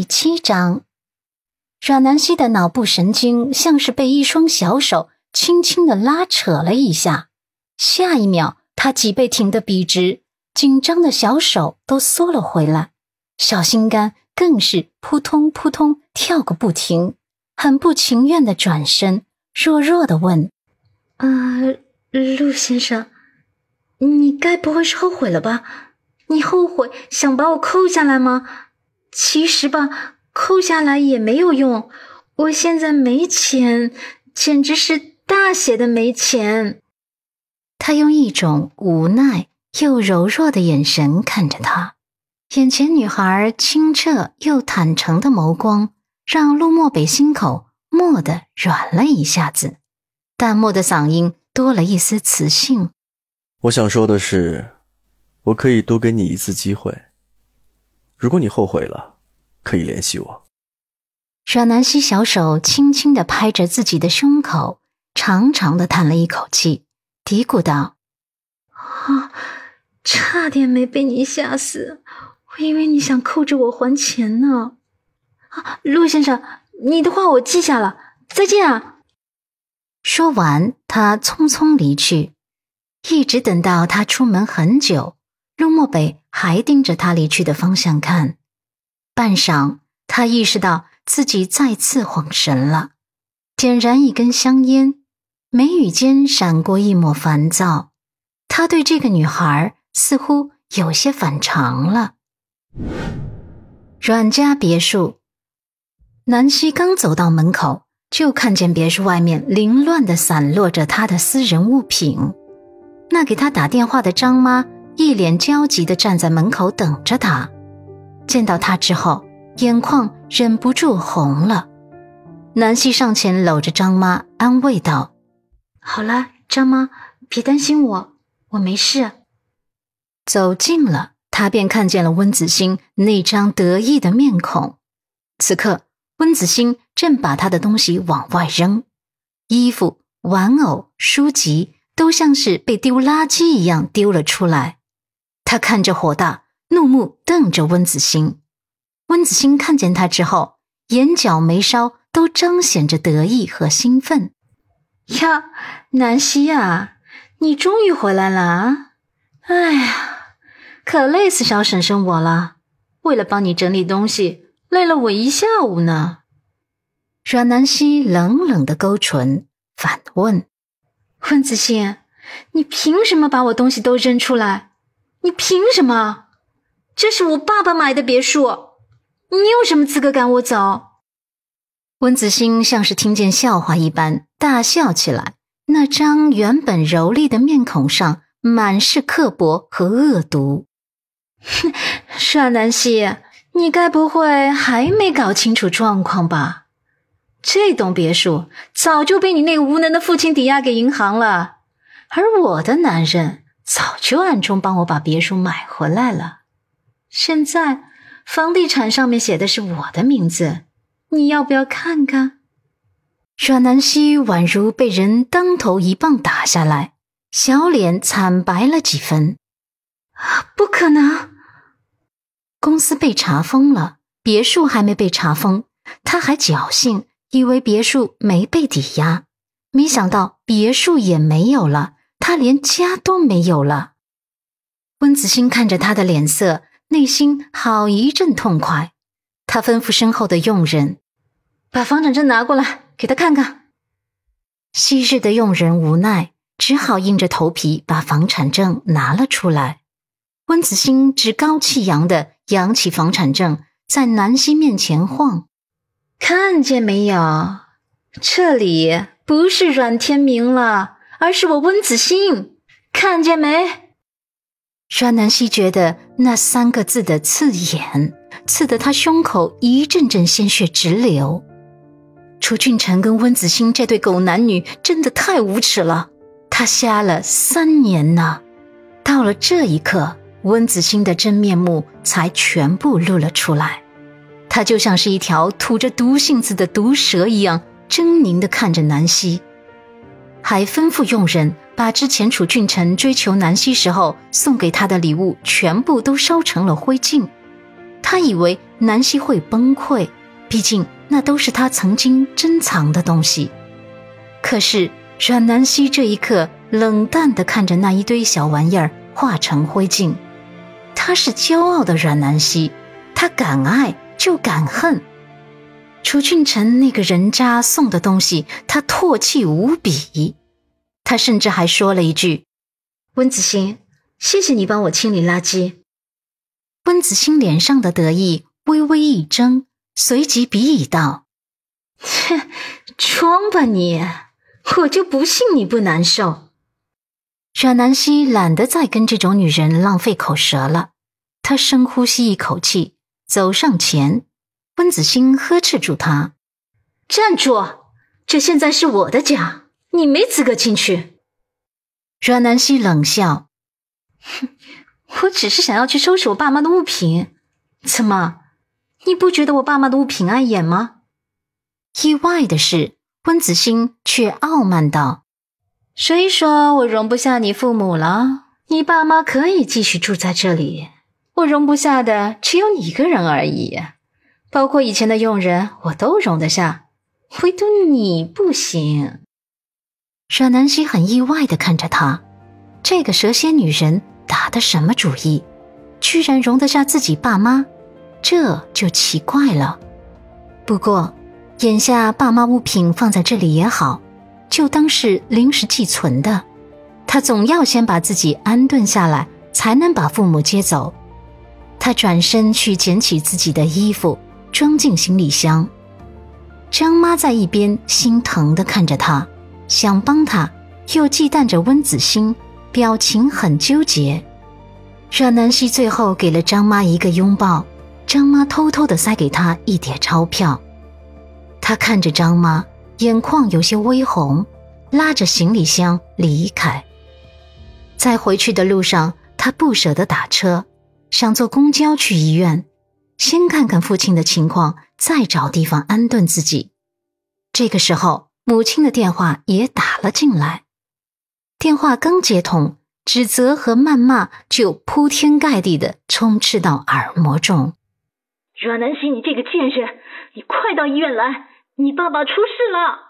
第七章，阮南希的脑部神经像是被一双小手轻轻的拉扯了一下，下一秒，她脊背挺得笔直，紧张的小手都缩了回来，小心肝更是扑通扑通跳个不停，很不情愿的转身，弱弱的问：“啊，陆先生，你该不会是后悔了吧？你后悔想把我扣下来吗？”其实吧，扣下来也没有用。我现在没钱，简直是大写的没钱。他用一种无奈又柔弱的眼神看着他，眼前女孩清澈又坦诚的眸光，让陆漠北心口蓦地软了一下子，淡漠的嗓音多了一丝磁性。我想说的是，我可以多给你一次机会。如果你后悔了，可以联系我。阮南希小手轻轻的拍着自己的胸口，长长的叹了一口气，嘀咕道：“啊，差点没被你吓死！我以为你想扣着我还钱呢。啊，陆先生，你的话我记下了，再见啊！”说完，他匆匆离去，一直等到他出门很久。陆漠北还盯着他离去的方向看，半晌，他意识到自己再次恍神了，点燃一根香烟，眉宇间闪过一抹烦躁。他对这个女孩似乎有些反常了。阮家别墅，南希刚走到门口，就看见别墅外面凌乱的散落着他的私人物品。那给他打电话的张妈。一脸焦急地站在门口等着他，见到他之后，眼眶忍不住红了。南希上前搂着张妈，安慰道：“好了，张妈，别担心我，我没事。”走近了，他便看见了温子欣那张得意的面孔。此刻，温子欣正把他的东西往外扔，衣服、玩偶、书籍都像是被丢垃圾一样丢了出来。他看着火大，怒目瞪着温子欣。温子欣看见他之后，眼角眉梢都彰显着得意和兴奋。呀，南希呀，你终于回来了啊！哎呀，可累死小婶婶我了，为了帮你整理东西，累了我一下午呢。阮南希冷冷的勾唇，反问：“温子欣，你凭什么把我东西都扔出来？”你凭什么？这是我爸爸买的别墅，你有什么资格赶我走？温子欣像是听见笑话一般大笑起来，那张原本柔丽的面孔上满是刻薄和恶毒。哼，阮南希，你该不会还没搞清楚状况吧？这栋别墅早就被你那个无能的父亲抵押给银行了，而我的男人。早就暗中帮我把别墅买回来了，现在房地产上面写的是我的名字，你要不要看看？阮南希宛如被人当头一棒打下来，小脸惨白了几分。啊，不可能！公司被查封了，别墅还没被查封，他还侥幸以为别墅没被抵押，没想到别墅也没有了。他连家都没有了。温子欣看着他的脸色，内心好一阵痛快。他吩咐身后的佣人：“把房产证拿过来，给他看看。”昔日的佣人无奈，只好硬着头皮把房产证拿了出来。温子欣趾高气扬的扬起房产证，在南希面前晃：“看见没有？这里不是阮天明了。”而是我温子欣，看见没？阮南希觉得那三个字的刺眼，刺得他胸口一阵阵鲜血直流。楚俊辰跟温子欣这对狗男女真的太无耻了。他瞎了三年呢，到了这一刻，温子欣的真面目才全部露了出来。他就像是一条吐着毒性子的毒蛇一样，狰狞的看着南希。还吩咐佣人把之前楚俊臣追求南希时候送给他的礼物全部都烧成了灰烬。他以为南希会崩溃，毕竟那都是她曾经珍藏的东西。可是阮南希这一刻冷淡地看着那一堆小玩意儿化成灰烬。她是骄傲的阮南希，她敢爱就敢恨。楚俊辰那个人渣送的东西，他唾弃无比。他甚至还说了一句：“温子欣，谢谢你帮我清理垃圾。”温子欣脸上的得意微微一怔，随即鄙夷道：“切，装吧你！我就不信你不难受。”阮南希懒得再跟这种女人浪费口舌了，她深呼吸一口气，走上前。温子欣呵斥住他：“站住！这现在是我的家，你没资格进去。”阮南希冷笑：“哼，我只是想要去收拾我爸妈的物品，怎么？你不觉得我爸妈的物品碍眼吗？”意外的是，温子欣却傲慢道：“谁说我容不下你父母了？你爸妈可以继续住在这里，我容不下的只有你一个人而已。”包括以前的佣人，我都容得下，唯独你不行。阮南希很意外的看着他，这个蛇蝎女人打的什么主意，居然容得下自己爸妈，这就奇怪了。不过，眼下爸妈物品放在这里也好，就当是临时寄存的。他总要先把自己安顿下来，才能把父母接走。他转身去捡起自己的衣服。装进行李箱，张妈在一边心疼的看着他，想帮他，又忌惮着温子欣，表情很纠结。阮南希最后给了张妈一个拥抱，张妈偷偷的塞给他一叠钞票。他看着张妈，眼眶有些微红，拉着行李箱离开。在回去的路上，他不舍得打车，想坐公交去医院。先看看父亲的情况，再找地方安顿自己。这个时候，母亲的电话也打了进来。电话刚接通，指责和谩骂就铺天盖地的充斥到耳膜中。阮南希，你这个贱人，你快到医院来！你爸爸出事了。